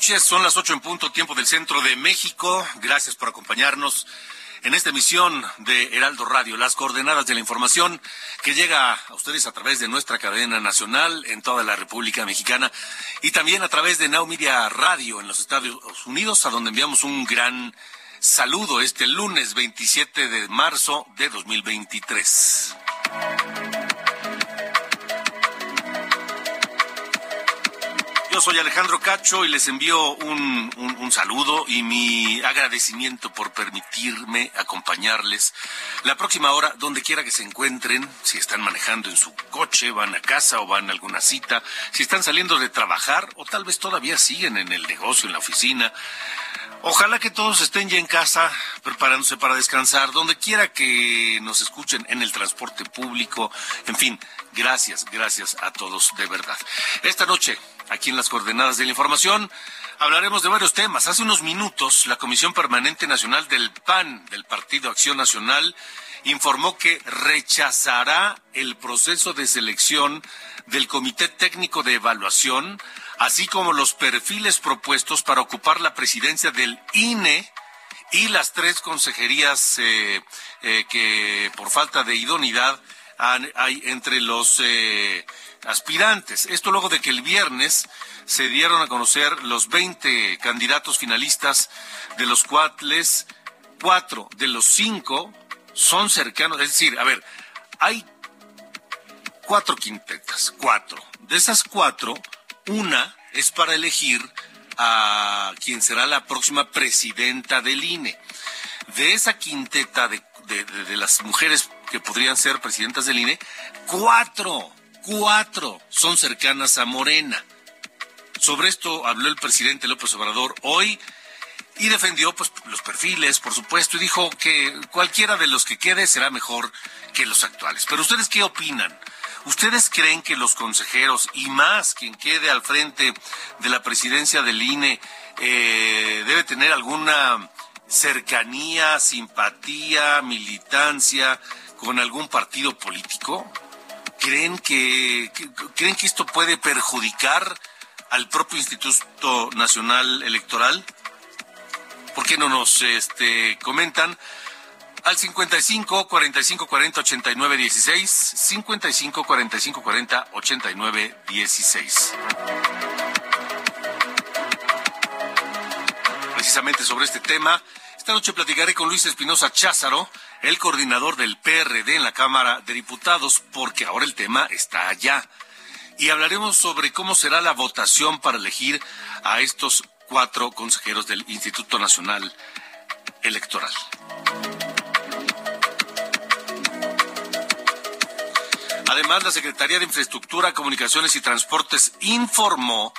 Noches, son las ocho en punto, tiempo del centro de México. Gracias por acompañarnos en esta emisión de Heraldo Radio, las coordenadas de la información que llega a ustedes a través de nuestra cadena nacional en toda la República Mexicana y también a través de Now Media Radio en los Estados Unidos, a donde enviamos un gran saludo este lunes 27 de marzo de 2023. Yo soy Alejandro Cacho y les envío un, un, saludo y mi agradecimiento por permitirme acompañarles la próxima hora, donde quiera que se encuentren, si están manejando en su coche, van a casa o van a alguna cita, si están saliendo de trabajar o tal vez todavía siguen en el negocio, en la oficina. Ojalá que todos estén ya en casa, preparándose para descansar, donde quiera que nos escuchen en el transporte público, en fin, gracias, gracias a todos de verdad. Esta noche aquí en las coordenadas de la información. Hablaremos de varios temas. Hace unos minutos, la Comisión Permanente Nacional del PAN, del Partido Acción Nacional, informó que rechazará el proceso de selección del Comité Técnico de Evaluación, así como los perfiles propuestos para ocupar la presidencia del INE y las tres consejerías eh, eh, que por falta de idoneidad hay entre los eh, aspirantes. Esto luego de que el viernes se dieron a conocer los 20 candidatos finalistas, de los cuales cuatro de los cinco son cercanos. Es decir, a ver, hay cuatro quintetas, cuatro. De esas cuatro, una es para elegir a quien será la próxima presidenta del INE. De esa quinteta de, de las mujeres que podrían ser presidentas del INE, cuatro cuatro son cercanas a Morena. Sobre esto habló el presidente López Obrador hoy y defendió pues los perfiles, por supuesto, y dijo que cualquiera de los que quede será mejor que los actuales. Pero ustedes qué opinan? ¿Ustedes creen que los consejeros y más quien quede al frente de la presidencia del INE eh, debe tener alguna cercanía, simpatía, militancia con algún partido político? ¿Creen que, creen que esto puede perjudicar al propio Instituto Nacional Electoral? ¿Por qué no nos este, comentan? Al 55 45 40 89 16, 55 45 40 89 16. Precisamente sobre este tema, esta noche platicaré con Luis Espinosa Cházaro, el coordinador del PRD en la Cámara de Diputados, porque ahora el tema está allá. Y hablaremos sobre cómo será la votación para elegir a estos cuatro consejeros del Instituto Nacional Electoral. Además, la Secretaría de Infraestructura, Comunicaciones y Transportes informó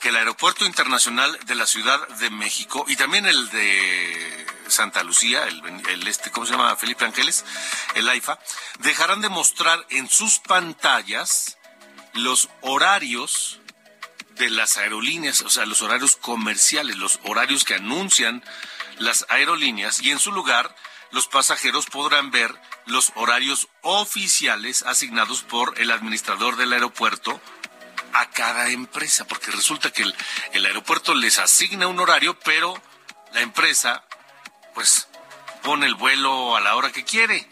que el Aeropuerto Internacional de la Ciudad de México y también el de Santa Lucía, el, este, ¿cómo se llama? Felipe Ángeles, el AIFA, dejarán de mostrar en sus pantallas los horarios de las aerolíneas, o sea, los horarios comerciales, los horarios que anuncian las aerolíneas y en su lugar los pasajeros podrán ver los horarios oficiales asignados por el administrador del aeropuerto a cada empresa, porque resulta que el, el aeropuerto les asigna un horario, pero la empresa pues pone el vuelo a la hora que quiere.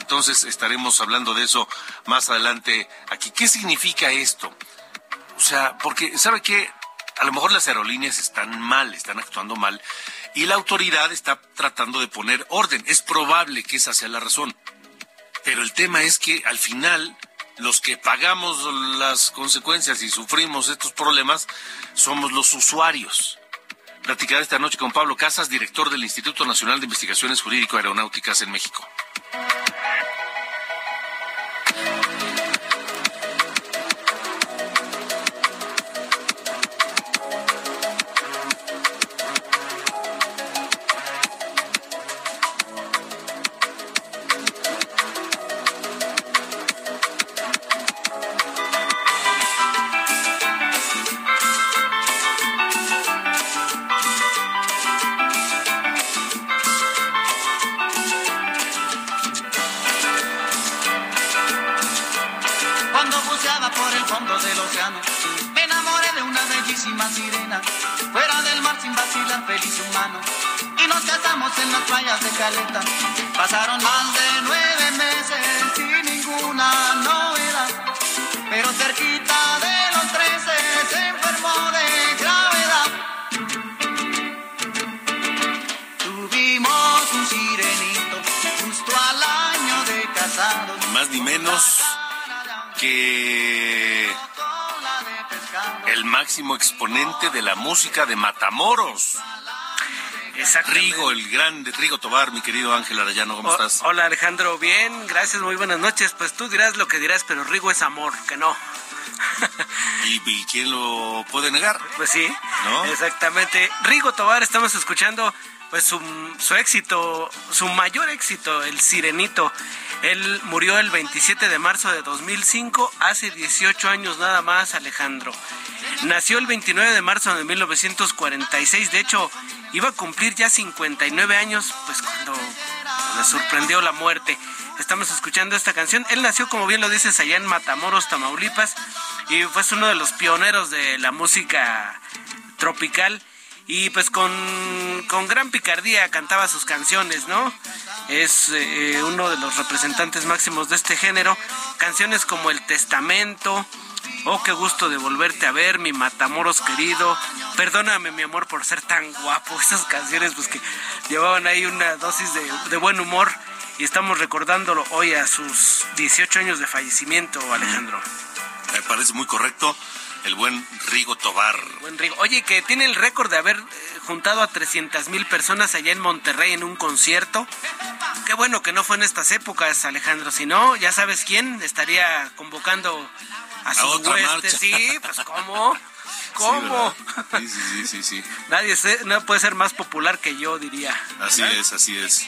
Entonces estaremos hablando de eso más adelante aquí. ¿Qué significa esto? O sea, porque, ¿sabe qué? A lo mejor las aerolíneas están mal, están actuando mal, y la autoridad está tratando de poner orden. Es probable que esa sea la razón. Pero el tema es que al final los que pagamos las consecuencias y sufrimos estos problemas somos los usuarios platicar esta noche con Pablo Casas, director del Instituto Nacional de Investigaciones Jurídico Aeronáuticas en México. Rigo, el grande Rigo Tobar, mi querido Ángel Arayano, ¿cómo estás? Hola Alejandro, bien, gracias, muy buenas noches. Pues tú dirás lo que dirás, pero Rigo es amor, que no. ¿Y, quién lo puede negar? Pues sí, ¿No? exactamente. Rigo Tobar, estamos escuchando pues su, su éxito, su mayor éxito, el Sirenito. Él murió el 27 de marzo de 2005, hace 18 años nada más, Alejandro. Nació el 29 de marzo de 1946, de hecho, iba a cumplir ya 59 años, pues cuando le sorprendió la muerte. Estamos escuchando esta canción. Él nació, como bien lo dices, allá en Matamoros, Tamaulipas, y fue uno de los pioneros de la música tropical y pues con, gran picardía cantaba sus canciones, ¿no? Es eh, uno de los representantes máximos de este género. Canciones como El Testamento, Oh, qué gusto de volverte a ver, mi Matamoros querido. Perdóname, mi amor, por ser tan guapo. Esas canciones, pues que llevaban ahí una dosis de, de buen humor. Y estamos recordándolo hoy a sus 18 años de fallecimiento, Alejandro. Me parece muy correcto el buen Rigo Tobar. Buen Rigo. Oye, que tiene el récord de haber eh, juntado a 300 mil personas allá en Monterrey en un concierto. Qué bueno que no fue en estas épocas, Alejandro. Si no, ya sabes quién estaría convocando a sus huestes. Sí, pues cómo. ¿Cómo? Sí, sí, sí, sí, Nadie no puede ser más popular que yo, diría. Así es, así es.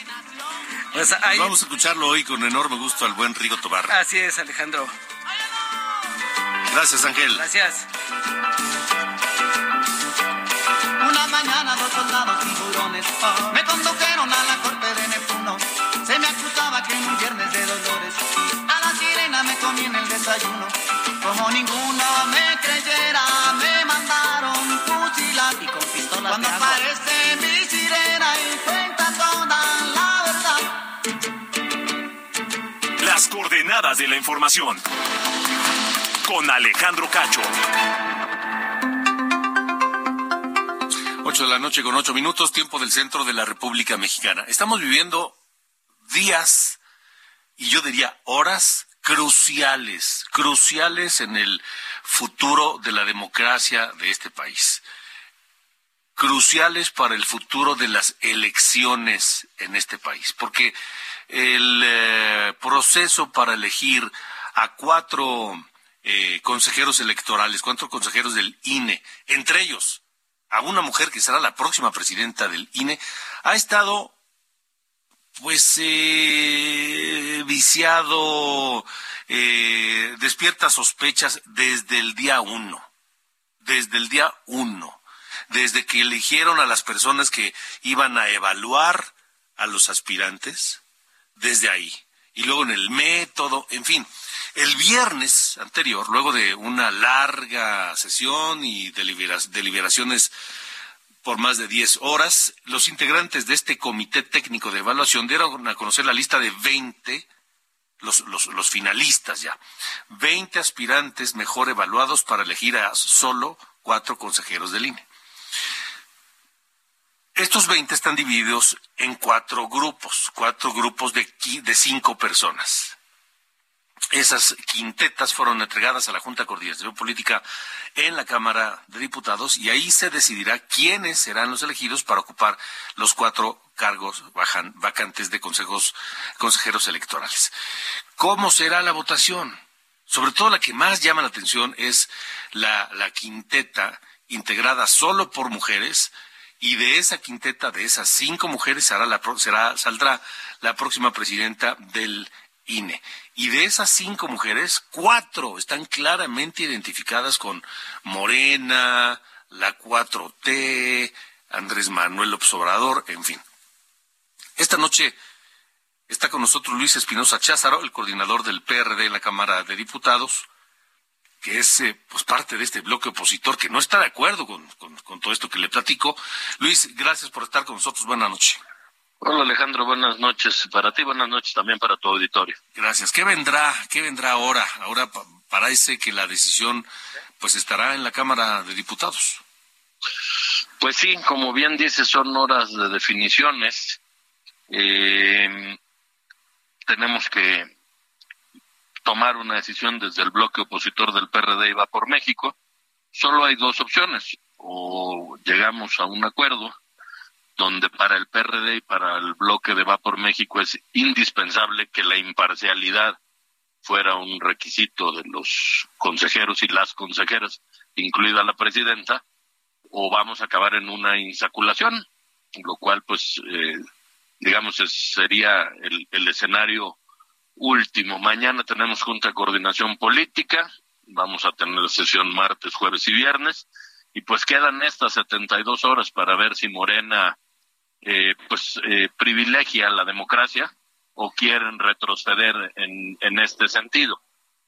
Pues, pues vamos a escucharlo hoy con enorme gusto al buen Rigo Tobar. Así es, Alejandro. Gracias, Ángel. Gracias. Una mañana dos soldados tiburones me condujeron a la corte de Neptuno. Se me acusaba que en un viernes de dolores a la sirena me comí en el desayuno. Como ninguno me creyera, me mandaron fusilar y con pistola Cuando aparece mi sirena y cuenta toda la verdad. Las coordenadas de la información con Alejandro Cacho. 8 de la noche con 8 minutos, tiempo del centro de la República Mexicana. Estamos viviendo días y yo diría horas cruciales, cruciales en el futuro de la democracia de este país. Cruciales para el futuro de las elecciones en este país, porque el eh, proceso para elegir a cuatro eh, consejeros electorales, cuatro consejeros del INE, entre ellos a una mujer que será la próxima presidenta del INE, ha estado pues eh, viciado, eh, despierta sospechas desde el día uno, desde el día uno, desde que eligieron a las personas que iban a evaluar a los aspirantes, desde ahí, y luego en el método, en fin, el viernes anterior, luego de una larga sesión y deliberaciones por más de 10 horas, los integrantes de este comité técnico de evaluación dieron a conocer la lista de 20, los, los finalistas ya, 20 aspirantes mejor evaluados para elegir a solo cuatro consejeros del INE. Estos 20 están divididos en cuatro grupos, cuatro grupos de, de cinco personas. Esas quintetas fueron entregadas a la Junta de Coordinación Política en la Cámara de Diputados y ahí se decidirá quiénes serán los elegidos para ocupar los cuatro cargos vacantes de consejos, consejeros electorales. ¿Cómo será la votación? Sobre todo la que más llama la atención es la, quinteta integrada solo por mujeres y de esa quinteta, de esas cinco mujeres, la, saldrá la próxima presidenta del INE. Y de esas cinco mujeres, cuatro están claramente identificadas con Morena, la 4T, Andrés Manuel Obsobrador, en fin. Esta noche está con nosotros Luis Espinosa Cházaro, el coordinador del PRD en la Cámara de Diputados, que es eh, pues parte de este bloque opositor que no está de acuerdo con, con, todo esto que le platico. Luis, gracias por estar con nosotros. Buenas noches. Hola Alejandro, buenas noches para ti, buenas noches también para tu auditorio. Gracias. ¿Qué vendrá? ¿Qué vendrá ahora? Ahora parece que la decisión pues estará en la Cámara de Diputados. Pues sí, como bien dice, son horas de definiciones. Eh, tenemos que tomar una decisión desde el bloque opositor del PRD y va por México. Solo hay dos opciones. O llegamos a un acuerdo donde para el PRD y para el bloque de Va por México es indispensable que la imparcialidad fuera un requisito de los consejeros y las consejeras, incluida la presidenta, o vamos a acabar en una insaculación, lo cual pues eh, digamos sería el, el escenario último. Mañana tenemos Junta de Coordinación Política, vamos a tener sesión martes, jueves y viernes, y pues quedan estas 72 horas para ver si Morena eh, pues eh, privilegia la democracia o quieren retroceder en, en este sentido.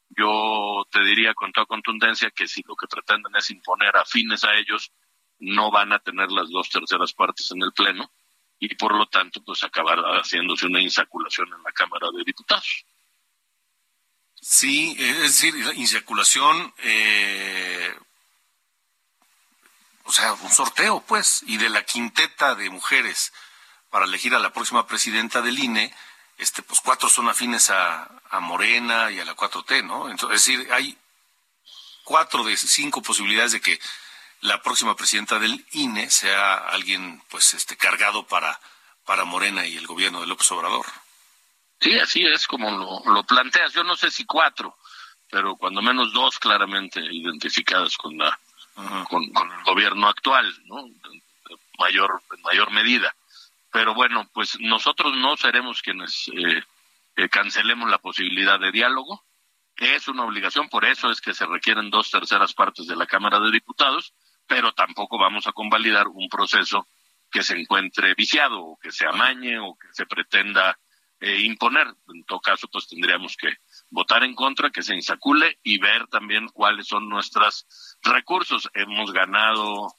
Yo te diría con toda contundencia que si lo que pretenden es imponer afines a ellos, no van a tener las dos terceras partes en el Pleno y por lo tanto pues acabar haciéndose una insaculación en la Cámara de Diputados. Sí, es decir, insaculación, eh, o sea, un sorteo pues, y de la quinteta de mujeres para elegir a la próxima presidenta del INE, este, pues cuatro son afines a, a Morena y a la 4T, ¿no? Entonces, es decir, hay cuatro de cinco posibilidades de que la próxima presidenta del INE sea alguien pues este cargado para para Morena y el gobierno de López Obrador. Sí, así es como lo, lo planteas. Yo no sé si cuatro, pero cuando menos dos claramente identificadas con la con, el gobierno actual, ¿no? mayor mayor medida. Pero bueno, pues nosotros no seremos quienes eh, eh, cancelemos la posibilidad de diálogo. Es una obligación, por eso es que se requieren dos terceras partes de la Cámara de Diputados pero tampoco vamos a convalidar un proceso que se encuentre viciado o que se amañe o que se pretenda eh, imponer. En todo caso, pues tendríamos que votar en contra, que se insacule y ver también cuáles son nuestros recursos. Hemos ganado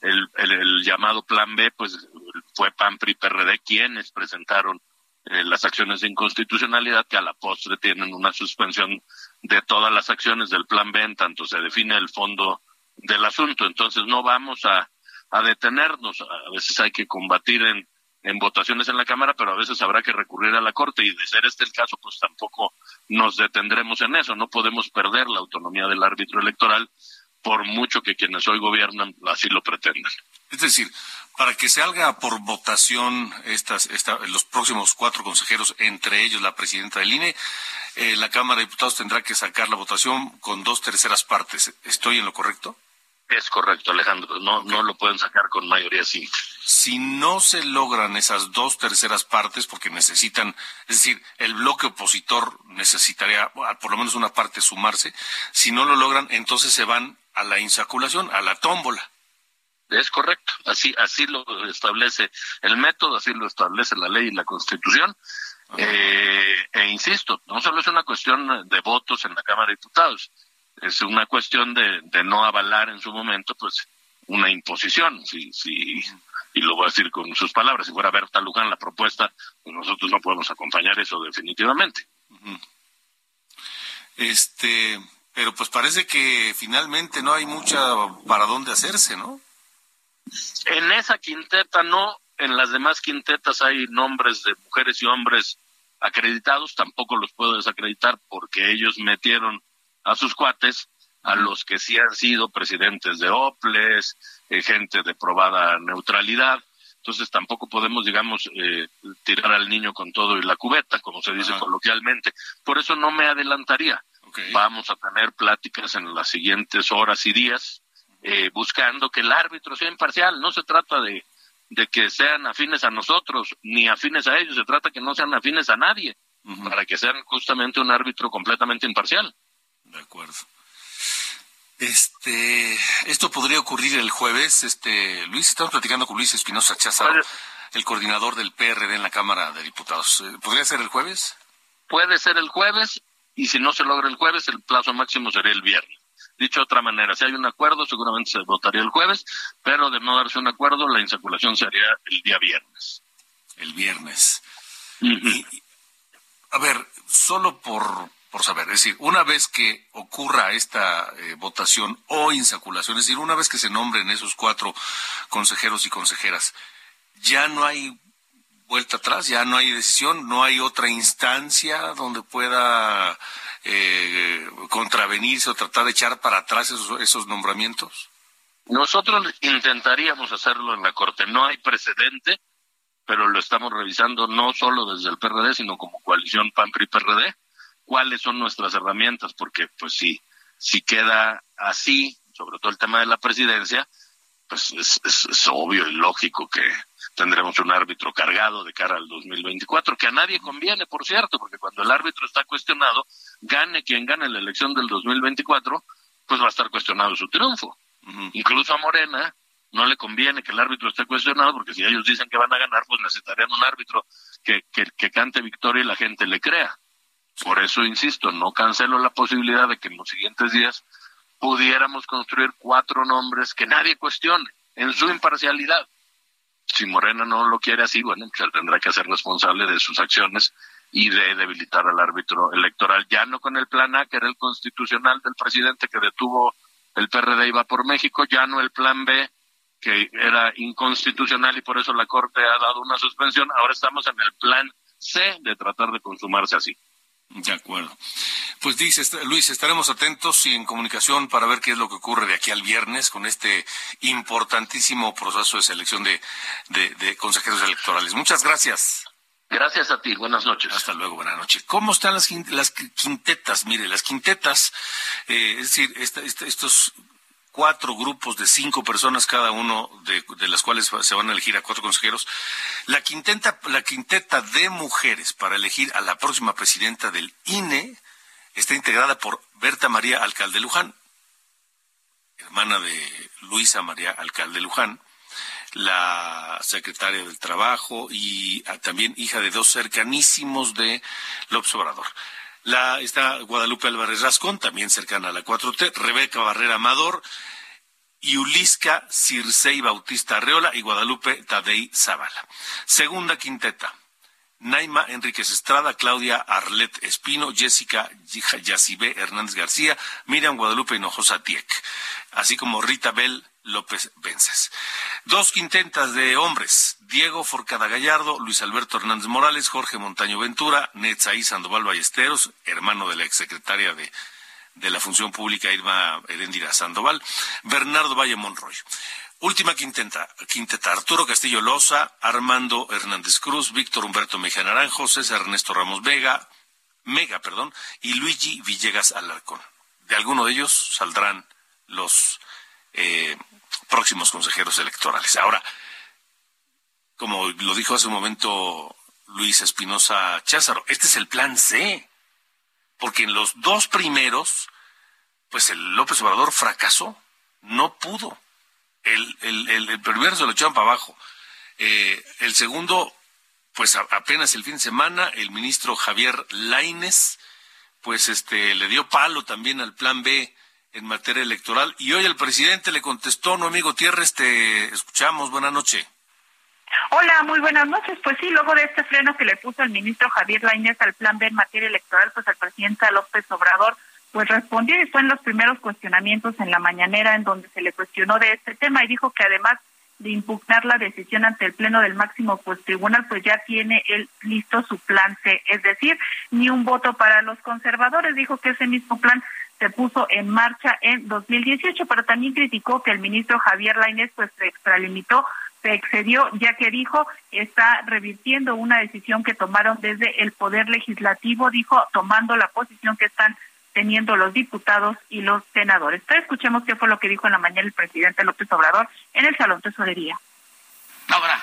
el, el, llamado Plan B, pues fue PAN, PRI, PRD quienes presentaron eh, las acciones de inconstitucionalidad que a la postre tienen una suspensión de todas las acciones del Plan B, en tanto se define el fondo del asunto. Entonces no vamos a, a detenernos. A veces hay que combatir en, en votaciones en la Cámara, pero a veces habrá que recurrir a la Corte y de ser este el caso, pues tampoco nos detendremos en eso. No podemos perder la autonomía del árbitro electoral por mucho que quienes hoy gobiernan así lo pretendan. Es decir, para que se haga por votación estas, esta, los próximos cuatro consejeros, entre ellos la presidenta del INE, eh, la Cámara de Diputados tendrá que sacar la votación con dos terceras partes. ¿Estoy en lo correcto? Es correcto, Alejandro. No, no lo pueden sacar con mayoría simple. Si no se logran esas dos terceras partes, porque necesitan, es decir, el bloque opositor necesitaría por lo menos una parte sumarse. Si no lo logran, entonces se van a la insaculación, a la tómbola. Es correcto, así así lo establece el método, así lo establece la ley y la Constitución. Eh, e insisto, no solo es una cuestión de votos en la Cámara de Diputados, es una cuestión de, de no avalar en su momento, pues, una imposición. Si, si, y lo voy a decir con sus palabras, si fuera Berta Luján la propuesta, pues nosotros no podemos acompañar eso definitivamente. Este, pero pues parece que finalmente no hay mucha para dónde hacerse, ¿no? En esa quinteta no, en las demás quintetas hay nombres de mujeres y hombres acreditados, tampoco los puedo desacreditar porque ellos metieron a sus cuates, a los que sí han sido presidentes de OPLES, eh, gente de probada neutralidad. Entonces tampoco podemos, digamos, eh, tirar al niño con todo y la cubeta, como se dice coloquialmente. Por eso no me adelantaría. Vamos a tener pláticas en las siguientes horas y días, eh, buscando que el árbitro sea imparcial. No se trata de, de que sean afines a nosotros, ni afines a ellos, se trata que no sean afines a nadie, para que sean justamente un árbitro completamente imparcial. De acuerdo. Este, esto podría ocurrir el jueves, este, Luis, estamos platicando con Luis Espinosa Cházaro, el coordinador del PRD en la Cámara de Diputados. Eh, ¿Podría ser el jueves? Puede ser el jueves, y si no se logra el jueves, el plazo máximo sería el viernes. Dicho de otra manera, si hay un acuerdo, seguramente se votaría el jueves, pero de no darse un acuerdo, la insaculación sería el día viernes. El viernes. a ver, solo por, por saber, es decir, una vez que ocurra esta eh, votación o insaculación, es decir, una vez que se nombren esos cuatro consejeros y consejeras, ya no hay vuelta atrás, ya no hay decisión, no hay otra instancia donde pueda eh, contravenirse o tratar de echar para atrás esos, esos nombramientos? Nosotros intentaríamos hacerlo en la Corte. No hay precedente, pero lo estamos revisando no solo desde el PRD, sino como coalición PAN-PRI-PRD. ¿Cuáles son nuestras herramientas? Porque, pues, si, si queda así, sobre todo el tema de la presidencia, pues es, es obvio y lógico que, tendremos un árbitro cargado de cara al 2024, que a nadie conviene, por cierto, porque cuando el árbitro está cuestionado, gane quien gane la elección del 2024, pues va a estar cuestionado su triunfo. Incluso a Morena no le conviene que el árbitro esté cuestionado, porque si ellos dicen que van a ganar, pues necesitarían un árbitro que, que, que cante victoria y la gente le crea. Por eso insisto, no cancelo la posibilidad de que en los siguientes días pudiéramos construir cuatro nombres que nadie cuestione en su imparcialidad si Morena no lo quiere así, bueno, pues tendrá que ser responsable de sus acciones y de debilitar al árbitro electoral, ya no con el plan A, que era el constitucional del presidente que detuvo el PRD va por México, ya no el plan B, que era inconstitucional y por eso la Corte ha dado una suspensión, ahora estamos en el plan C de tratar de consumarse así. De acuerdo. Pues dice Luis, estaremos atentos y en comunicación para ver qué es lo que ocurre de aquí al viernes con este importantísimo proceso de selección de, de, consejeros electorales. Muchas gracias. Gracias a ti, buenas noches. Hasta luego, buenas noches. ¿Cómo están las, las quintetas? Mire, las quintetas, eh, es decir, estos cuatro grupos de cinco personas cada uno, de, de, las cuales se van a elegir a cuatro consejeros. La quinteta, la quinteta de mujeres para elegir a la próxima presidenta del INE está integrada por Berta María Alcalde Luján, hermana de Luisa María Alcalde Luján, la secretaria del Trabajo y ah, también hija de dos cercanísimos de López Obrador. La, está Guadalupe Álvarez Rascón, también cercana a la 4T, Rebeca Barrera Amador, y Ulisca Circei Bautista Arreola y Guadalupe Tadei Zavala. Segunda quinteta. Naima Enríquez Estrada, Claudia Arlet Espino, Jessica Yacibe Hernández García, Miriam Guadalupe Hinojosa Tiek, así como Rita Bell López Vences. Dos quintetas de hombres, Diego Forcada Gallardo, Luis Alberto Hernández Morales, Jorge Montaño Ventura, Netzaí Sandoval Ballesteros, hermano de la exsecretaria de, de la Función Pública Irma Erendira Sandoval, Bernardo Valle Monroy. Última quinteta, quinteta, Arturo Castillo Loza, Armando Hernández Cruz, Víctor Humberto Mejía Naranjo, César Ernesto Ramos Vega, Mega, perdón, y Luigi Villegas Alarcón. De alguno de ellos saldrán los eh, próximos consejeros electorales. Ahora, como lo dijo hace un momento Luis Espinosa Cházaro, este es el plan C, porque en los dos primeros, pues el López Obrador fracasó, no pudo. El, el, primero se lo echaron para abajo. Eh, el segundo, pues apenas el fin de semana, el ministro Javier Laines, pues este, le dio palo también al plan B en materia electoral. Y hoy el presidente le contestó, no amigo Tierres, te escuchamos, buena noche. Hola, muy buenas noches. Pues sí, luego de este freno que le puso el ministro Javier Lainez al plan B en materia electoral, pues el presidente López Obrador pues respondió y fue en los primeros cuestionamientos en la mañanera en donde se le cuestionó de este tema y dijo que además de impugnar la decisión ante el pleno del máximo pues tribunal pues ya tiene él listo su plan C, es decir, ni un voto para los conservadores, dijo que ese mismo plan se puso en marcha en 2018, pero también criticó que el ministro Javier Lainez pues se extralimitó, se excedió, ya que dijo está revirtiendo una decisión que tomaron desde el Poder Legislativo, dijo tomando la posición que están teniendo los diputados y los senadores. Pero escuchemos qué fue lo que dijo en la mañana el presidente López Obrador en el Salón Tesorería. Ahora,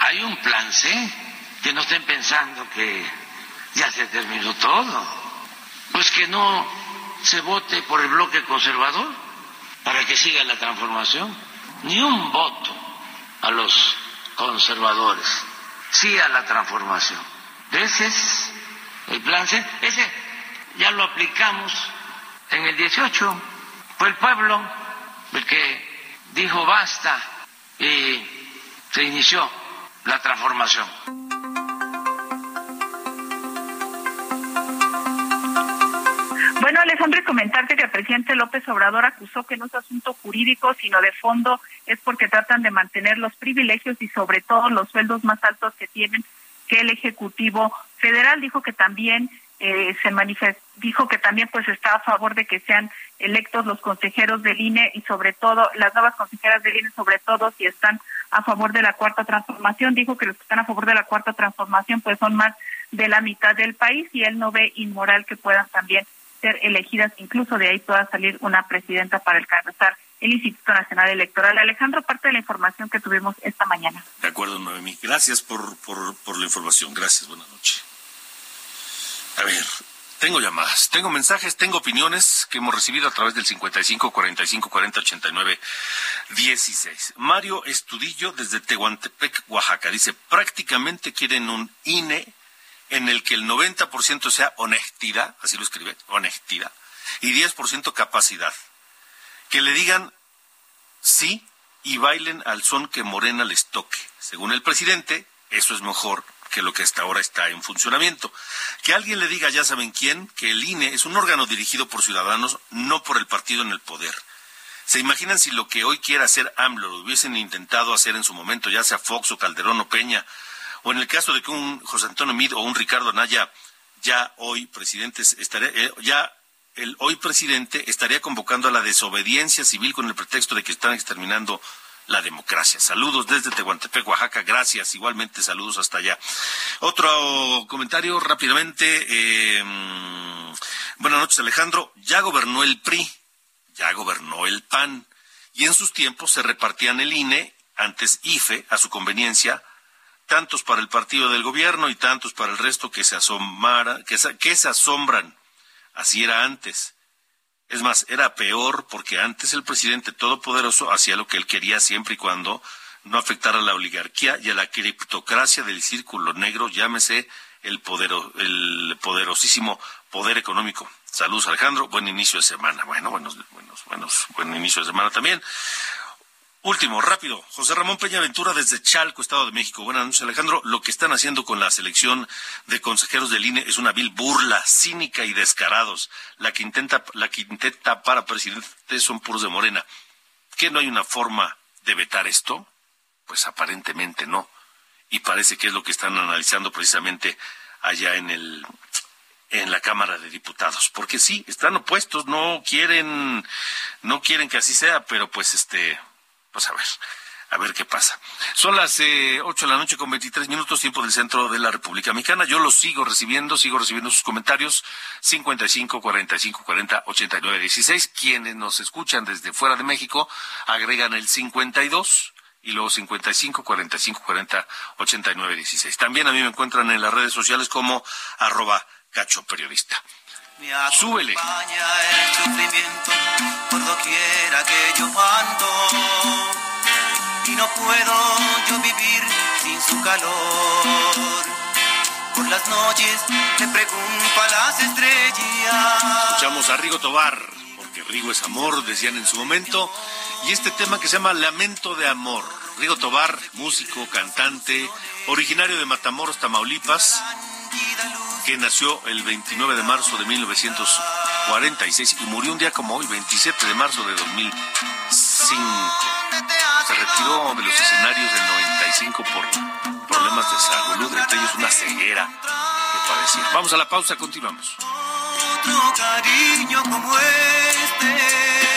hay un plan C, que no estén pensando que ya se terminó todo. Pues que no se vote por el bloque conservador para que siga la transformación. Ni un voto a los conservadores, sí a la transformación. Ese es el plan C. Ese ya lo aplicamos en el 18, Fue el pueblo el que dijo basta y se inició la transformación. Bueno, Alejandro, comentarte que el presidente López Obrador acusó que no es asunto jurídico, sino de fondo, es porque tratan de mantener los privilegios y sobre todo los sueldos más altos que tienen que el Ejecutivo Federal. Dijo que también eh, se manifestó, dijo que también pues está a favor de que sean electos los consejeros del INE y sobre todo las nuevas consejeras del INE, sobre todo si están a favor de la cuarta transformación. Dijo que los que están a favor de la cuarta transformación pues son más de la mitad del país y él no ve inmoral que puedan también ser elegidas, incluso de ahí pueda salir una presidenta para encabezar el Instituto Nacional Electoral. Alejandro, parte de la información que tuvimos esta mañana. De acuerdo, Noemí. Gracias por, por, por la información. Gracias, buenas noches. A ver, tengo llamadas, tengo mensajes, tengo opiniones que hemos recibido a través del 55 45 40 89 16. Mario Estudillo desde Tehuantepec, Oaxaca, dice, prácticamente quieren un INE en el que el 90% sea honestidad, así lo escribe, honestidad, y 10% capacidad. Que le digan sí y bailen al son que Morena les toque. Según el presidente, eso es mejor que lo que hasta ahora está en funcionamiento. Que alguien le diga, ya saben quién, que el INE es un órgano dirigido por ciudadanos, no por el partido en el poder. ¿Se imaginan si lo que hoy quiere hacer AMLO lo hubiesen intentado hacer en su momento, ya sea Fox o Calderón o Peña, o en el caso de que un José Antonio Mid o un Ricardo Anaya, ya hoy presidentes, estaría, eh, ya el hoy presidente estaría convocando a la desobediencia civil con el pretexto de que están exterminando la democracia. Saludos desde Tehuantepec, Oaxaca. Gracias. Igualmente, saludos hasta allá. Otro comentario rápidamente. Eh, buenas noches, Alejandro. Ya gobernó el PRI, ya gobernó el PAN. Y en sus tiempos se repartían el INE, antes IFE, a su conveniencia, tantos para el partido del gobierno y tantos para el resto que se asomara, que, que se asombran. Así era antes. Es más, era peor porque antes el presidente todopoderoso hacía lo que él quería siempre y cuando no afectara a la oligarquía y a la criptocracia del círculo negro, llámese el, podero, el poderosísimo poder económico. Saludos Alejandro, buen inicio de semana. Bueno, buenos, buenos, buenos, buen inicio de semana también. Último, rápido. José Ramón Peña Ventura desde Chalco, Estado de México. Buenas noches, Alejandro. Lo que están haciendo con la selección de consejeros del INE es una vil burla, cínica y descarados. La que intenta, la que intenta para presidente son puros de Morena. ¿Que no hay una forma de vetar esto? Pues aparentemente no. Y parece que es lo que están analizando precisamente allá en el en la Cámara de Diputados, porque sí, están opuestos, no quieren no quieren que así sea, pero pues este pues a ver, a ver qué pasa. Son las eh, 8 de la noche con 23 minutos, tiempo del centro de la República Mexicana. Yo los sigo recibiendo, sigo recibiendo sus comentarios. 55 45 40 89 16. Quienes nos escuchan desde fuera de México agregan el 52 y luego 55 45 40 89 16. También a mí me encuentran en las redes sociales como arroba cacho periodista. Súbele. El sufrimiento por doquiera que yo ando y no puedo yo vivir sin su calor. Por las noches me pregunto a las estrellas. Escuchamos a Rigo Tobar, porque Rigo es amor, decían en su momento, y este tema que se llama Lamento de Amor. Rigo Tobar, músico, cantante, originario de Matamoros, Tamaulipas, que nació el 29 de marzo de 1946 y murió un día como hoy, 27 de marzo de 2005. Se retiró de los escenarios del 95 por problemas de salud, entre ellos una ceguera que padecía. Vamos a la pausa, continuamos. Otro cariño como este.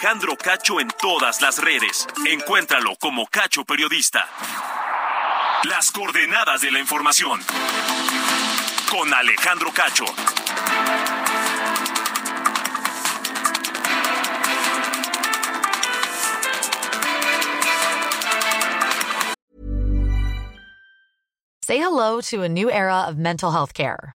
Alejandro Cacho en todas las redes. Encuéntralo como Cacho Periodista. Las coordenadas de la información. Con Alejandro Cacho. Say hello to a new era of mental health care.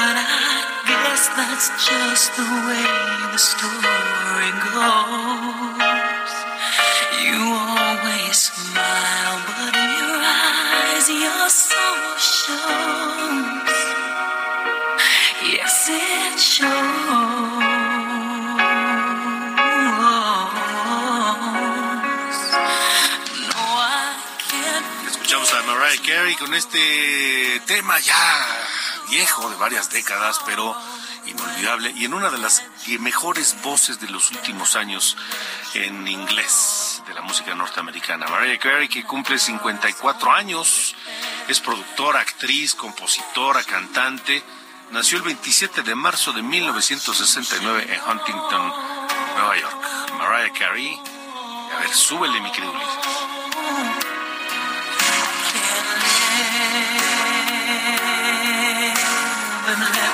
But I guess that's just the way the story goes. You always smile, but in your eyes, your soul shows. Yes, it shows. No, I can't Escuchamos a Mariah Carey con este tema ya viejo de varias décadas, pero inolvidable y en una de las mejores voces de los últimos años en inglés de la música norteamericana. Mariah Carey que cumple 54 años, es productora, actriz, compositora, cantante. Nació el 27 de marzo de 1969 en Huntington, Nueva York. Mariah Carey. A ver, súbele, mi querido. and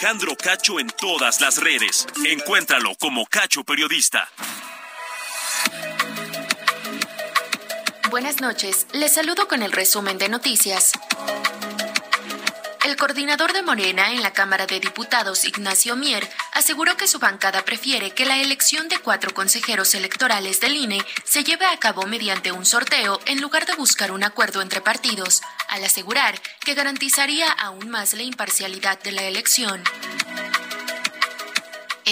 Alejandro Cacho en todas las redes. Encuéntralo como Cacho Periodista. Buenas noches, les saludo con el resumen de noticias. El coordinador de Morena en la Cámara de Diputados, Ignacio Mier, aseguró que su bancada prefiere que la elección de cuatro consejeros electorales del INE se lleve a cabo mediante un sorteo en lugar de buscar un acuerdo entre partidos, al asegurar que garantizaría aún más la imparcialidad de la elección.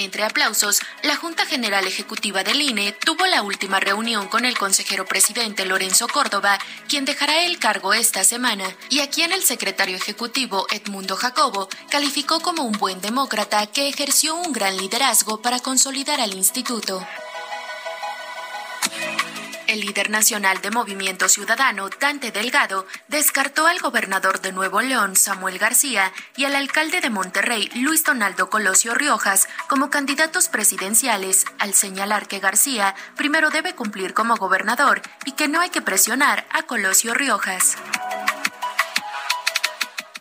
Entre aplausos, la Junta General Ejecutiva del INE tuvo la última reunión con el consejero presidente Lorenzo Córdoba, quien dejará el cargo esta semana, y a quien el secretario ejecutivo Edmundo Jacobo calificó como un buen demócrata que ejerció un gran liderazgo para consolidar al instituto. El líder nacional de Movimiento Ciudadano, Dante Delgado, descartó al gobernador de Nuevo León, Samuel García, y al alcalde de Monterrey, Luis Donaldo Colosio Riojas, como candidatos presidenciales, al señalar que García primero debe cumplir como gobernador y que no hay que presionar a Colosio Riojas.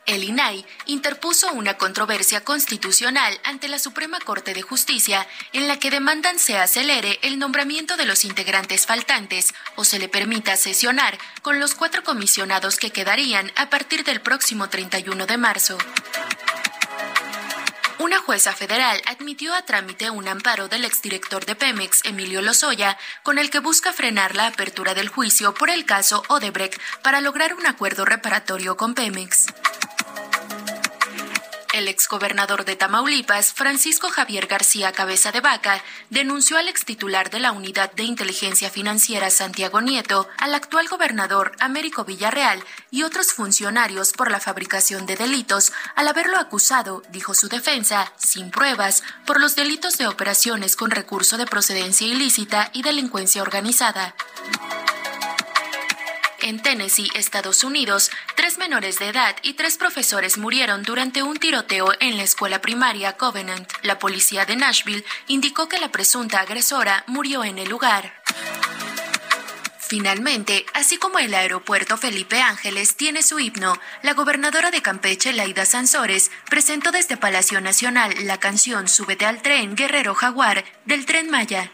El INAI interpuso una controversia constitucional ante la Suprema Corte de Justicia en la que demandan se acelere el nombramiento de los integrantes faltantes o se le permita sesionar con los cuatro comisionados que quedarían a partir del próximo 31 de marzo. Una jueza federal admitió a trámite un amparo del exdirector de Pemex, Emilio Lozoya, con el que busca frenar la apertura del juicio por el caso Odebrecht para lograr un acuerdo reparatorio con Pemex. El exgobernador de Tamaulipas, Francisco Javier García Cabeza de Vaca, denunció al extitular de la Unidad de Inteligencia Financiera Santiago Nieto, al actual gobernador Américo Villarreal y otros funcionarios por la fabricación de delitos, al haberlo acusado, dijo su defensa, sin pruebas, por los delitos de operaciones con recurso de procedencia ilícita y delincuencia organizada. En Tennessee, Estados Unidos, Tres menores de edad y tres profesores murieron durante un tiroteo en la escuela primaria Covenant. La policía de Nashville indicó que la presunta agresora murió en el lugar. Finalmente, así como el aeropuerto Felipe Ángeles tiene su himno, la gobernadora de Campeche, Laida Sansores, presentó desde Palacio Nacional la canción Súbete al tren Guerrero Jaguar del tren Maya.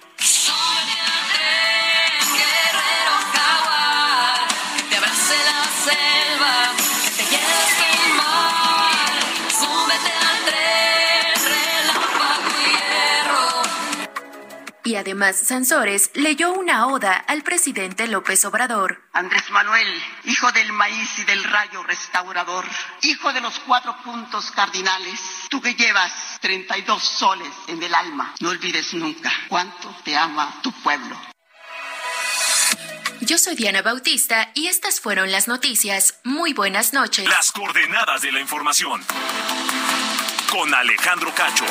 Además Sansores leyó una oda al presidente López Obrador. Andrés Manuel, hijo del maíz y del rayo restaurador, hijo de los cuatro puntos cardinales, tú que llevas 32 soles en el alma, no olvides nunca cuánto te ama tu pueblo. Yo soy Diana Bautista y estas fueron las noticias. Muy buenas noches. Las coordenadas de la información. Con Alejandro Cacho.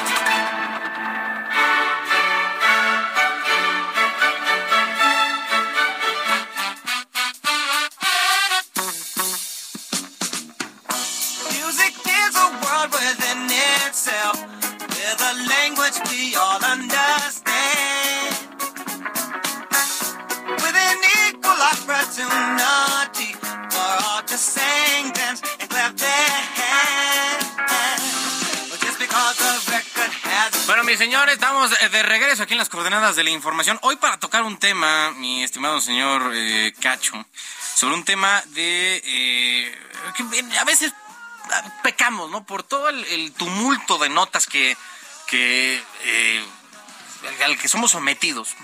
Opportunity for all to sing, dance, and clap their hands. Just because the record has Bueno, mis señores, estamos de regreso aquí en las coordenadas de la información. Hoy para tocar un tema, mi estimado señor eh, Cacho, sobre un tema de... eh, que a veces ah, pecamos, ¿no? Por todo el, el tumulto de notas que, que eh, al que somos sometidos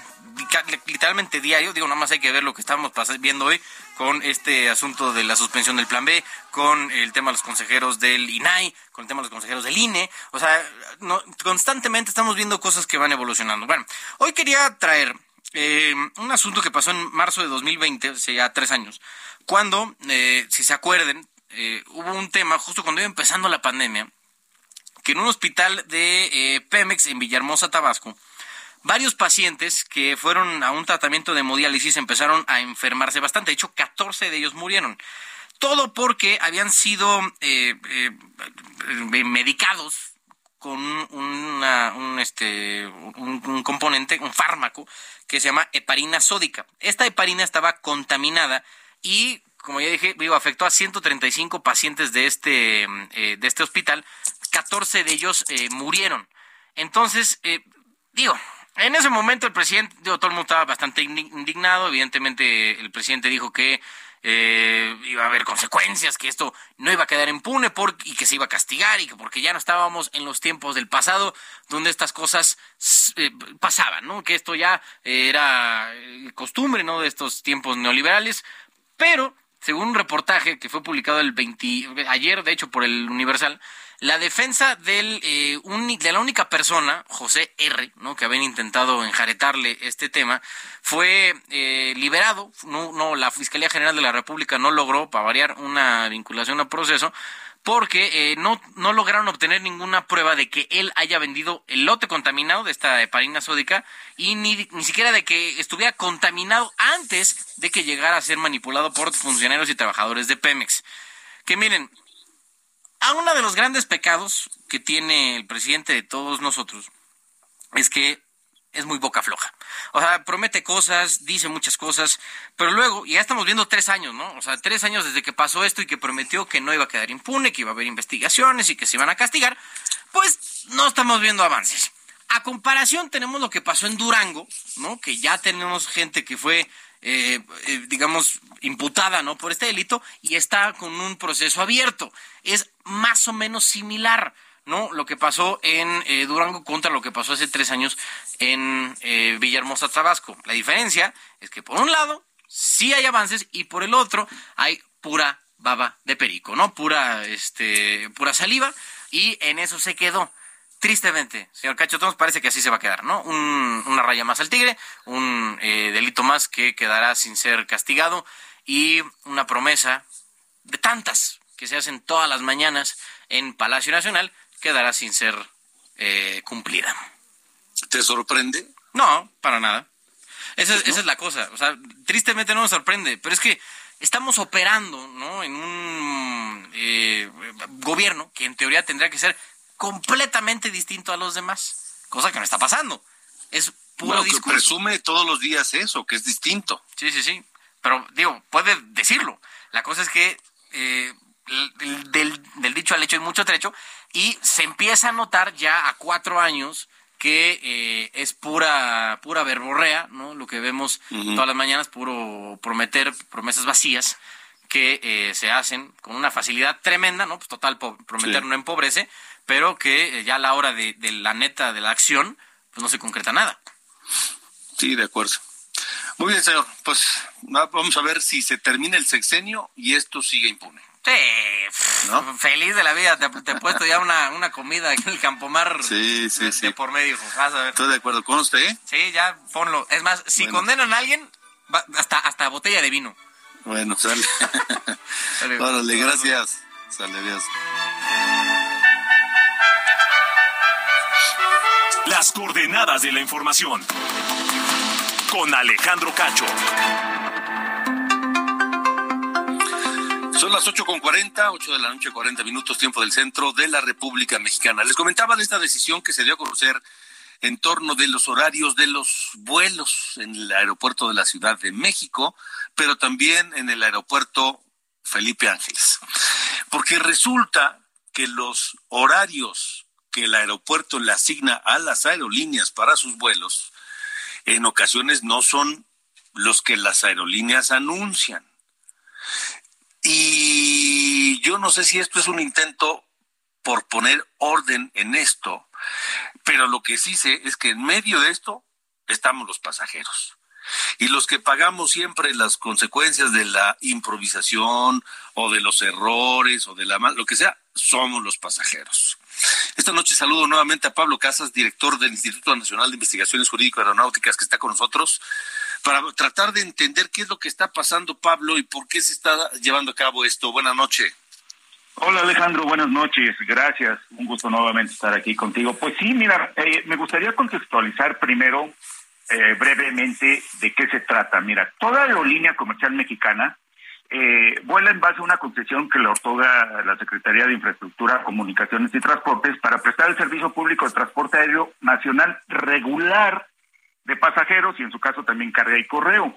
literalmente diario, digo, nada más hay que ver lo que estamos viendo hoy con este asunto de la suspensión del plan B, con el tema de los consejeros del INAI, con el tema de los consejeros del INE, o sea, no- constantemente estamos viendo cosas que van evolucionando. Bueno, hoy quería traer eh, un asunto que pasó en marzo de 2020, hace ya tres años, cuando, eh, si se acuerden, eh, hubo un tema justo cuando iba empezando la pandemia, que en un hospital de eh, Pemex en Villahermosa, Tabasco, varios pacientes que fueron a un tratamiento de hemodiálisis empezaron a enfermarse bastante. De hecho, 14 de ellos murieron. Todo porque habían sido eh, eh, eh, medicados con un, este, componente, un fármaco que se llama heparina sódica. Esta heparina estaba contaminada y, como ya dije, digo, afectó a 135 pacientes de este, de este hospital. 14 de ellos murieron. Entonces, digo, en ese momento el presidente, digo, todo el mundo estaba bastante indi- indignado. Evidentemente, el presidente dijo que eh, iba a haber consecuencias, que esto no iba a quedar impune por, y que se iba a castigar y que porque ya no estábamos en los tiempos del pasado donde estas cosas eh, pasaban, ¿no? Que esto ya era eh, costumbre. De estos tiempos neoliberales. Pero, según un reportaje que fue publicado el 20, ayer, de hecho, por el Universal, la defensa del, eh, de la única persona, José R., ¿no? que habían intentado enjaretarle este tema, fue eh, liberado. No, no, la Fiscalía General de la República no logró, para variar, una vinculación al proceso, porque eh, no, no lograron obtener ninguna prueba de que él haya vendido el lote contaminado de esta heparina sódica y ni, ni siquiera de que estuviera contaminado antes de que llegara a ser manipulado por funcionarios y trabajadores de Pemex. Que miren, a uno de los grandes pecados que tiene el presidente de todos nosotros es que es muy boca floja. O sea, promete cosas, dice muchas cosas, pero luego, y ya estamos viendo tres años, ¿no? O sea, tres años desde que pasó esto y que prometió que no iba a quedar impune, que iba a haber investigaciones y que se iban a castigar, pues no estamos viendo avances. A comparación tenemos lo que pasó en Durango, ¿no? Que ya tenemos gente que fue, eh, eh, digamos, imputada, ¿no? Por este delito y está con un proceso abierto. Es más o menos similar, ¿no? Lo que pasó en eh, Durango contra lo que pasó hace tres años en eh, Villahermosa, Tabasco. La diferencia es que por un lado sí hay avances y por el otro hay pura baba de perico, ¿no? Pura, este, pura saliva y en eso se quedó. Tristemente, señor Cacho, nos parece que así se va a quedar, ¿no? Un- una raya más al tigre, un eh, delito más que quedará sin ser castigado y una promesa de tantas que se hacen todas las mañanas en Palacio Nacional quedará sin ser eh, cumplida. ¿Te sorprende? No, para nada. Esa, es- esa es la cosa. O sea, tristemente no nos sorprende, pero es que estamos operando, ¿no? En un eh, gobierno que en teoría tendría que ser completamente distinto a los demás, cosa que no está pasando. Es puro Bueno, que discurso. presume todos los días eso, que es distinto. Sí, sí, sí. Pero digo, puede decirlo. La cosa es que eh, el- del, del dicho al hecho hay mucho trecho y se empieza a notar ya a cuatro años que eh, es pura pura verborrea, ¿no? Lo que vemos todas las mañanas, puro prometer promesas vacías que eh, se hacen con una facilidad tremenda, ¿no? Pues total, prometer Sí. no empobrece, pero que eh, ya a la hora de, de la neta de la acción, pues no se concreta nada. Sí, de acuerdo. Muy bien, señor. Pues va- vamos a ver si se termina el sexenio y esto sigue impune. Sí, pf, feliz de la vida. Te, te he puesto ya una, una comida aquí en el Campomar Sí, sí, de, sí. de por medio. Vas a ver. Estoy de acuerdo con usted, ¿eh? Sí, ya ponlo. Es más, si Bueno. condenan a alguien, va- hasta, hasta botella de vino. Bueno, sale. Sale. Órale, gracias. Sale, adiós. Las coordenadas de la información. Con Alejandro Cacho. Son las 8.40, 8 de la noche, 40 minutos, tiempo del centro de la República Mexicana. Les comentaba de esta decisión que se dio a conocer en torno de los horarios de los vuelos en el aeropuerto de la Ciudad de México, pero también en el aeropuerto Felipe Ángeles. Porque resulta que los horarios que el aeropuerto le asigna a las aerolíneas para sus vuelos, en ocasiones no son los que las aerolíneas anuncian. Y yo no sé si esto es un intento por poner orden en esto, pero lo que sí sé es que en medio de esto estamos los pasajeros. Y los que pagamos siempre las consecuencias de la improvisación o de los errores o de la lo que sea, somos los pasajeros. Esta noche saludo nuevamente a Pablo Casas, director del Instituto Nacional de Investigaciones Jurídico-Aeronáuticas, que está con nosotros, para tratar de entender qué es lo que está pasando, Pablo, y por qué se está llevando a cabo esto. Buenas noches. Hola Alejandro, buenas noches, gracias, un gusto nuevamente estar aquí contigo. Pues sí, mira, eh, me gustaría contextualizar primero eh, brevemente de qué se trata. Mira, toda aerolínea comercial mexicana eh, vuela en base a una concesión que le otorga la Secretaría de Infraestructura, Comunicaciones y Transportes para prestar el servicio público de transporte aéreo nacional regular de pasajeros y en su caso también carga y correo.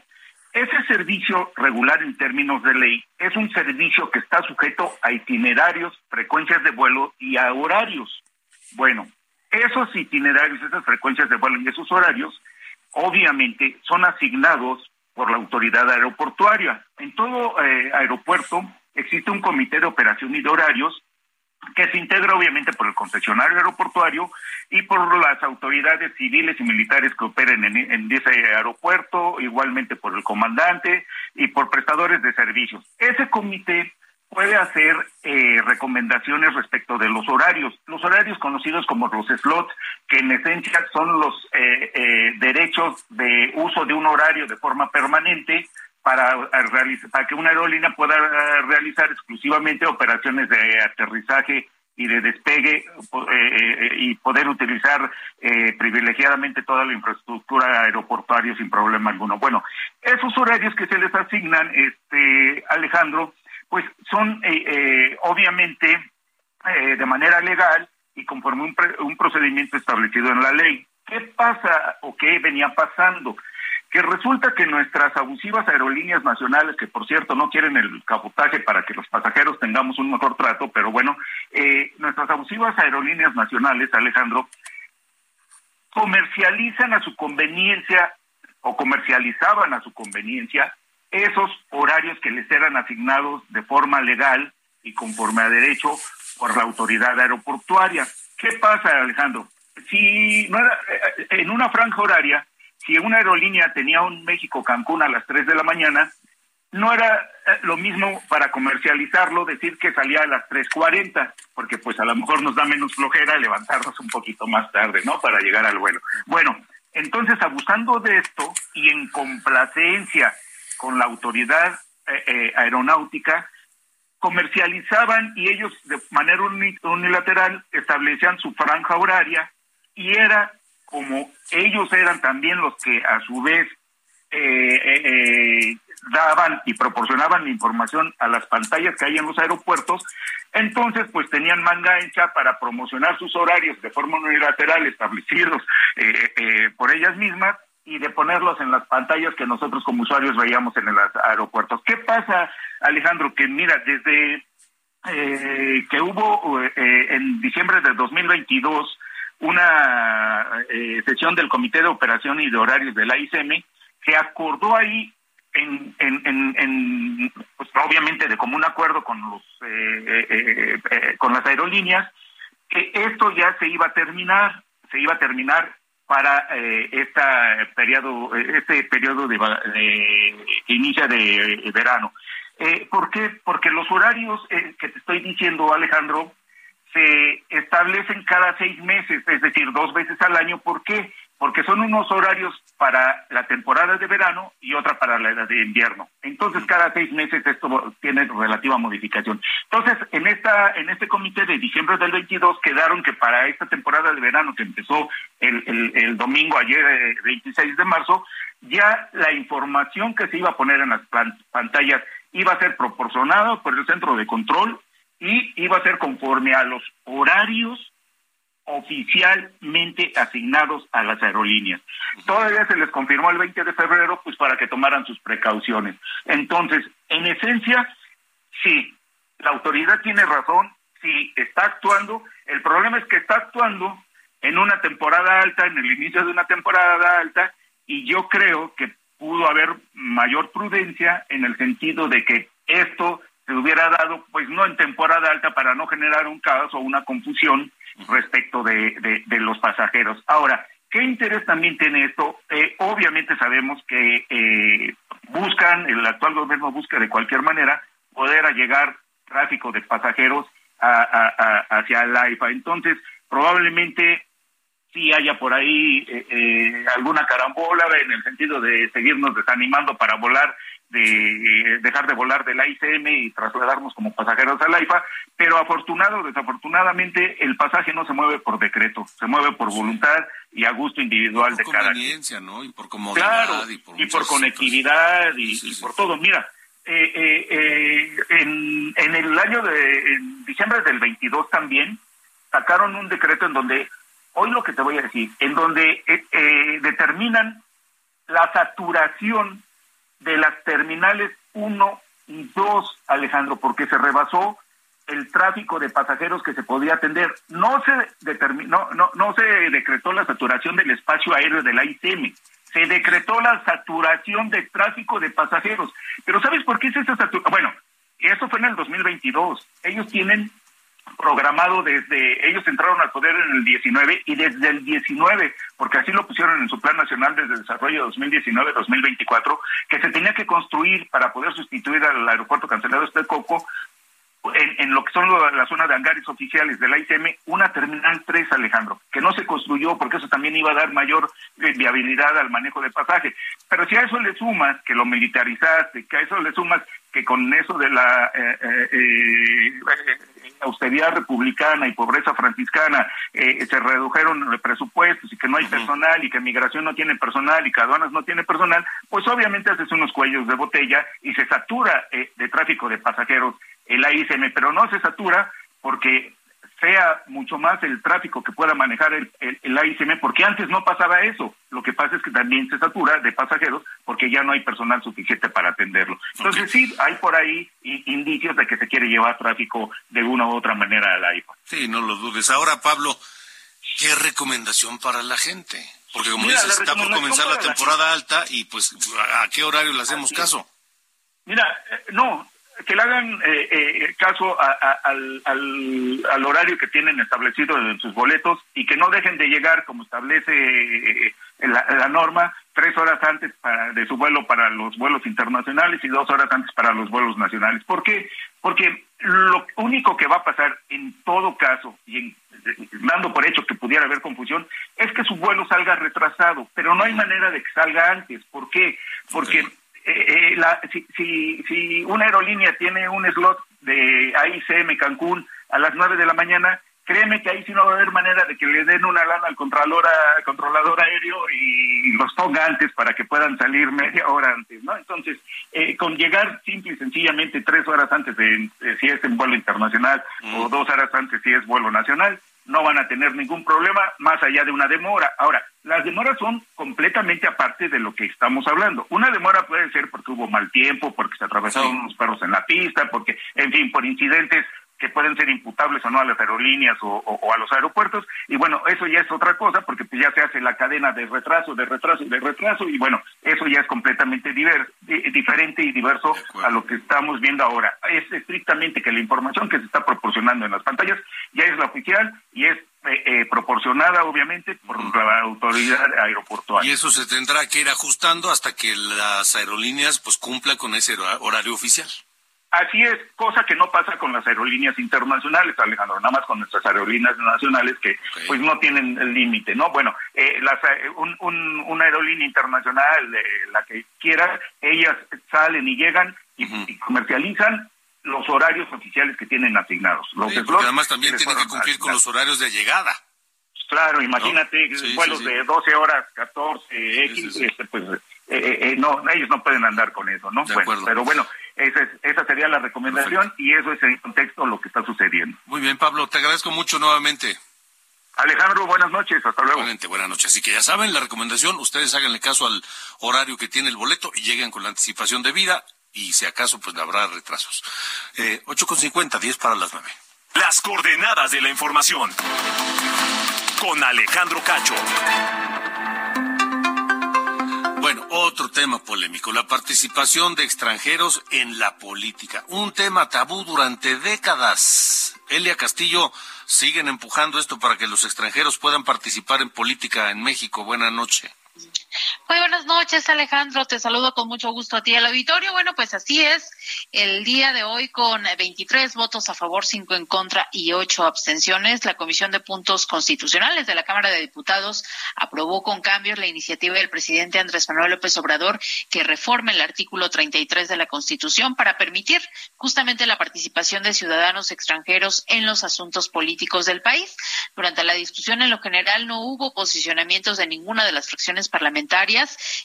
Ese servicio regular en términos de ley es un servicio que está sujeto a itinerarios, frecuencias de vuelo y a horarios. Bueno, esos itinerarios, esas frecuencias de vuelo y esos horarios, obviamente son asignados por la autoridad aeroportuaria. En todo eh, aeropuerto existe un comité de operación y de horarios que se integra obviamente por el concesionario aeroportuario y por las autoridades civiles y militares que operen en, en ese aeropuerto, igualmente por el comandante y por prestadores de servicios. Ese comité puede hacer eh, recomendaciones respecto de los horarios, los horarios conocidos como los slots, que en esencia son los eh, eh, derechos de uso de un horario de forma permanente para, a realiz- para que una aerolínea pueda eh, realizar exclusivamente operaciones de aterrizaje y de despegue eh, eh, y poder utilizar eh, privilegiadamente toda la infraestructura aeroportuaria sin problema alguno. Bueno, esos horarios que se les asignan, este Alejandro, pues son eh, eh, obviamente eh, de manera legal y conforme un, pre- un procedimiento establecido en la ley. ¿Qué pasa o qué venía pasando? Que resulta que nuestras abusivas aerolíneas nacionales, que por cierto no quieren el cabotaje para que los pasajeros tengamos un mejor trato, pero bueno, eh, nuestras abusivas aerolíneas nacionales, Alejandro, comercializan a su conveniencia o comercializaban a su conveniencia esos horarios que les eran asignados de forma legal y conforme a derecho por la autoridad aeroportuaria. ¿Qué pasa, Alejandro? Si no era, eh, en una franja horaria, si una aerolínea tenía un México-Cancún a las 3 de la mañana, no era eh, lo mismo para comercializarlo decir que salía a las 3.40, porque pues a lo mejor nos da menos flojera levantarnos un poquito más tarde, ¿no? Para llegar al vuelo. Bueno, entonces abusando de esto y en complacencia con la autoridad eh, eh, aeronáutica, comercializaban y ellos de manera uni- unilateral establecían su franja horaria y era como ellos eran también los que a su vez eh, eh, eh, daban y proporcionaban información a las pantallas que hay en los aeropuertos, entonces pues tenían manga ancha para promocionar sus horarios de forma unilateral establecidos eh, por ellas mismas y de ponerlos en las pantallas que nosotros como usuarios veíamos en los aeropuertos. ¿Qué pasa, Alejandro? Que mira, desde eh, que hubo eh, en diciembre de 2022 una eh, sesión del Comité de Operación y de Horarios de la ICM, se acordó ahí en, en, en, pues, obviamente de común acuerdo con los con las aerolíneas que esto ya se iba a terminar se iba a terminar para eh, esta periodo, este periodo de, que inicia de verano. Eh, ¿Por qué? Porque los horarios eh, que te estoy diciendo, Alejandro, se establecen cada seis meses, es decir, dos veces al año. ¿Por qué? Porque son unos horarios para la temporada de verano y otra para la de invierno. Entonces, cada seis meses esto tiene relativa modificación. Entonces, en esta en este comité de diciembre del 22 quedaron que para esta temporada de verano que empezó el, el, domingo ayer, 26 eh, de marzo, ya la información que se iba a poner en las pantallas iba a ser proporcionado por el centro de control y iba a ser conforme a los horarios oficialmente asignados a las aerolíneas. Todavía se les confirmó el 20 de febrero, pues para que tomaran sus precauciones. Entonces, en esencia, sí, la autoridad tiene razón, sí, está actuando. El problema es que está actuando en una temporada alta, en el inicio de una temporada alta, y yo creo que pudo haber mayor prudencia en el sentido de que esto se hubiera dado, pues no en temporada alta para no generar un caos o una confusión respecto de, de, los pasajeros. Ahora, ¿qué interés también tiene esto? Eh, obviamente sabemos que eh, buscan, el actual gobierno busca de cualquier manera poder llegar tráfico de pasajeros hacia la AIFA. Entonces, probablemente si haya por ahí eh, eh, alguna carambola en el sentido de seguirnos desanimando para volar, de eh, dejar de volar del ICM y trasladarnos como pasajeros al AIFA, pero afortunado o desafortunadamente el pasaje no se mueve por decreto, se mueve por voluntad y a gusto individual de cada quien. ¿no? Y por comodidad y por, conectividad y, por todo. Mira, en, en el año de en diciembre del 22 también sacaron un decreto en donde hoy lo que te voy a decir, en donde eh, eh, determinan la saturación de las terminales 1 y 2, Alejandro, porque se rebasó el tráfico de pasajeros que se podía atender. No se determinó, no, no se decretó la saturación del espacio aéreo de la ICM, se decretó la saturación de tráfico de pasajeros. Pero ¿sabes por qué es esa saturación? Bueno, eso fue en el 2022. Ellos tienen programado desde, ellos entraron al poder en el 19 y desde el 19, porque así lo pusieron en su Plan Nacional de Desarrollo 2019-2024, que se tenía que construir para poder sustituir al aeropuerto cancelado este Coco, en, en, lo que son la zona de hangares oficiales de la ICM, una Terminal 3, Alejandro, que no se construyó porque eso también iba a dar mayor eh, viabilidad al manejo de pasaje. Pero si a eso le sumas que lo militarizaste, que a eso le sumas que con eso de la eh, eh, eh, austeridad republicana y pobreza franciscana se redujeron los presupuestos y que no hay personal y que migración no tiene personal y que aduanas no tiene personal, pues obviamente haces unos cuellos de botella y se satura de tráfico de pasajeros el AICM, pero no se satura porque sea mucho más el tráfico que pueda manejar el, el, AICM, porque antes no pasaba eso. Lo que pasa es que también se satura de pasajeros porque ya no hay personal suficiente para atenderlo. Entonces sí, hay por ahí indicios de que se quiere llevar tráfico de una u otra manera al AIFA. Sí, no lo dudes. Ahora, Pablo, ¿qué recomendación para la gente? Porque como dices, está por comenzar la temporada alta y pues ¿a qué horario le hacemos caso? Mira, eh, no, que le hagan eh, eh, caso al, al, horario que tienen establecido en sus boletos y que no dejen de llegar, como establece eh, la, norma, tres horas antes para, de su vuelo para los vuelos internacionales y dos horas antes para los vuelos nacionales. ¿Por qué? Porque lo único que va a pasar en todo caso, y dando por hecho que pudiera haber confusión, es que su vuelo salga retrasado, pero no hay manera de que salga antes. ¿Por qué? Porque eh, eh, la, si, si, si una aerolínea tiene un slot de AICM Cancún a las 9 de la mañana, créeme que ahí sí no va a haber manera de que le den una lana al controlador, aéreo y los ponga antes para que puedan salir media hora antes, ¿no? Entonces, eh, con llegar simple y sencillamente tres horas antes de si es en vuelo internacional o dos horas antes si es vuelo nacional, no van a tener ningún problema más allá de una demora. Ahora, las demoras son completamente aparte de lo que estamos hablando. Una demora puede ser porque hubo mal tiempo, porque se atravesaron unos perros en la pista, porque, en fin, por incidentes que pueden ser imputables o no a las aerolíneas o, a los aeropuertos. Y bueno, eso ya es otra cosa porque pues ya se hace la cadena de retraso, de retraso, de retraso y bueno, eso ya es completamente diferente y diverso a lo que estamos viendo ahora. Es estrictamente que la información que se está proporcionando en las pantallas ya es la oficial y es eh, eh, proporcionada obviamente por la autoridad aeroportuaria. Y eso se tendrá que ir ajustando hasta que las aerolíneas pues cumplan con ese horario oficial. Así es, cosa que no pasa con las aerolíneas internacionales, Alejandro, nada más con nuestras aerolíneas nacionales que pues no tienen el límite, ¿no? Bueno, eh, las, eh, un, una aerolínea internacional, eh, la que quiera, ellas salen y llegan y, comercializan los horarios oficiales que tienen asignados. Los además también tienen que cumplir con los horarios de llegada. Claro, imagínate, vuelos de 12 horas, 14, X, este, pues no, ellos no pueden andar con eso, ¿no? pero bueno, esa, esa sería la recomendación y eso es en contexto lo que está sucediendo. Muy bien, Pablo, te agradezco mucho nuevamente. Alejandro, buenas noches, hasta luego. buenas noches. Así que ya saben, la recomendación, ustedes háganle caso al horario que tiene el boleto y lleguen con la anticipación de vida y si acaso pues habrá retrasos. Eh, 8.50, 10 para las 9. Las coordenadas de la información. Con Alejandro Cacho. Bueno, otro tema polémico, la participación de extranjeros en la política, un tema tabú durante décadas. Elia Castillo, siguen empujando esto para que los extranjeros puedan participar en política en México. Buenas noches. Muy buenas noches, Alejandro. Te saludo con mucho gusto a ti al auditorio. Bueno, pues así es. El día de hoy, con 23 votos a favor, 5 en contra y 8 abstenciones, la Comisión de Puntos Constitucionales de la Cámara de Diputados aprobó con cambios la iniciativa del presidente Andrés Manuel López Obrador que reforme el artículo 33 de la Constitución para permitir justamente la participación de ciudadanos extranjeros en los asuntos políticos del país. Durante la discusión, en lo general, no hubo posicionamientos de ninguna de las fracciones parlamentarias.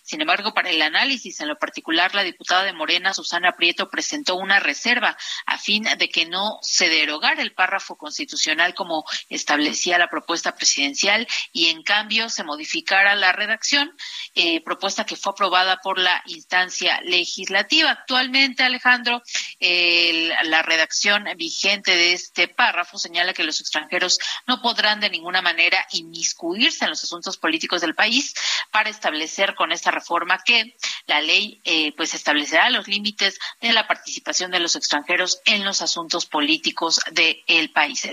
Sin embargo, para el análisis, en lo particular, la diputada de Morena, Susana Prieto, presentó una reserva a fin de que no se derogara el párrafo constitucional como establecía la propuesta presidencial y en cambio se modificara la redacción, eh, propuesta que fue aprobada por la instancia legislativa. Actualmente, Alejandro, la redacción vigente de este párrafo señala que los extranjeros no podrán de ninguna manera inmiscuirse en los asuntos políticos del país para establecer con esta reforma que la ley eh, pues establecerá los límites de la participación de los extranjeros en los asuntos políticos del país.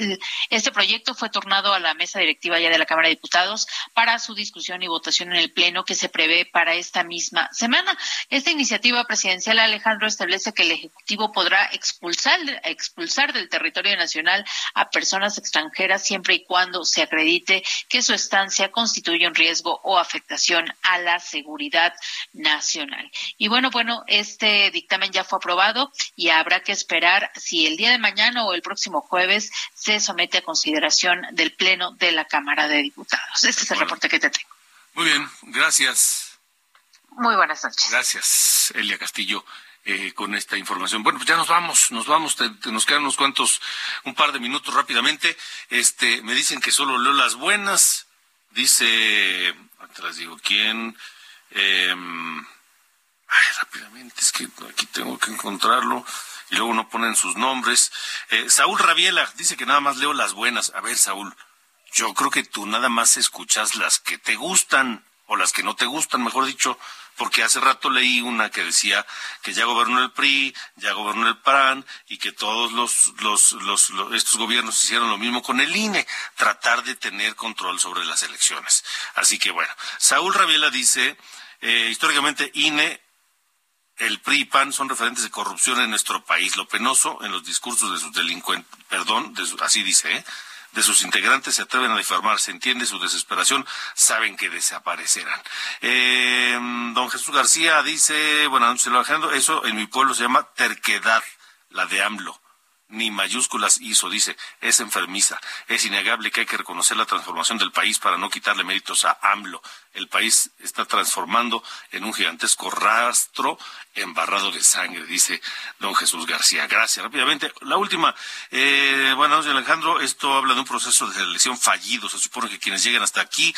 este proyecto fue tornado a la mesa directiva ya de la Cámara de Diputados para su discusión y votación en el Pleno que se prevé para esta misma semana. Esta iniciativa presidencial, Alejandro, establece que el Ejecutivo podrá expulsar, expulsar del territorio nacional a personas extranjeras siempre y cuando se acredite que su estancia constituye un riesgo o afectación a la seguridad nacional. Y bueno, bueno, este dictamen ya fue aprobado y habrá que esperar si el día de mañana o el próximo jueves se somete a consideración del Pleno de la Cámara de Diputados. Este es el reporte que te tengo. Muy bien, gracias. Muy buenas noches. Gracias, Elia Castillo. Eh, con esta información. Bueno, pues ya nos vamos, nos vamos, nos quedan unos cuantos, un par de minutos rápidamente. Este, me dicen que solo leo las buenas. Dice, las digo, ¿quién? Eh, Ay, rápidamente, es que aquí tengo que encontrarlo y luego no ponen sus nombres. Eh, Saúl Rabiela dice que nada más leo las buenas. A ver, Saúl, yo creo que tú nada más escuchas las que te gustan o las que no te gustan, mejor dicho, porque hace rato leí una que decía que ya gobernó el PRI, ya gobernó el PRAN y que todos los, los, estos gobiernos hicieron lo mismo con el INE, tratar de tener control sobre las elecciones. Así que bueno, Saúl Rabiela dice, eh, históricamente INE el PRI y PAN son referentes de corrupción en nuestro país. Lo penoso en los discursos de sus delincuentes, perdón, así dice, ¿eh? De sus integrantes se atreven a difamar, se entiende su desesperación, saben que desaparecerán. Eh, don Jesús García dice, bueno, lo eso en mi pueblo se llama terquedad, la de AMLO. Ni mayúsculas hizo, dice, es enfermiza. Es innegable que hay que reconocer la transformación del país para no quitarle méritos a AMLO. El país está transformando en un gigantesco rastro embarrado de sangre, dice don Jesús García. Gracias. Rápidamente, la última. Eh, bueno, Alejandro, esto habla de un proceso de selección fallido. Se supone que quienes lleguen hasta aquí,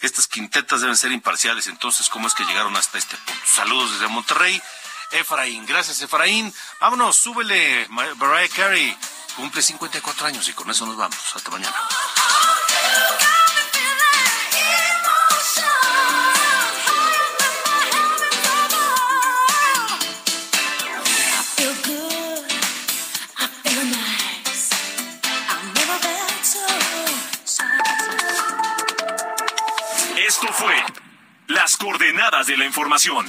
estas quintetas deben ser imparciales. Entonces, ¿cómo es que llegaron hasta este punto? Saludos desde Monterrey. Efraín. Gracias, Efraín. Vámonos, súbele. Mariah Carey cumple 54 años y con eso nos vamos. Hasta mañana. Esto fue Las coordenadas de la información